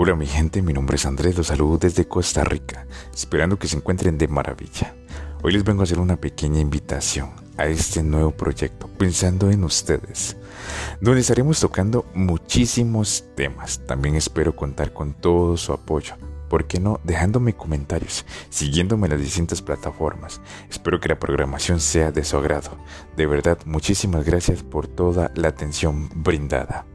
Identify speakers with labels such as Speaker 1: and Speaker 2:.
Speaker 1: Hola mi gente, mi nombre es Andrés, los saludo desde Costa Rica, esperando que se encuentren de maravilla. Hoy les vengo a hacer una pequeña invitación a este nuevo proyecto, pensando en ustedes, donde estaremos tocando muchísimos temas. También espero contar con todo su apoyo. ¿Por qué no? Dejándome comentarios, siguiéndome en las distintas plataformas. Espero que la programación sea de su agrado. De verdad, muchísimas gracias por toda la atención brindada.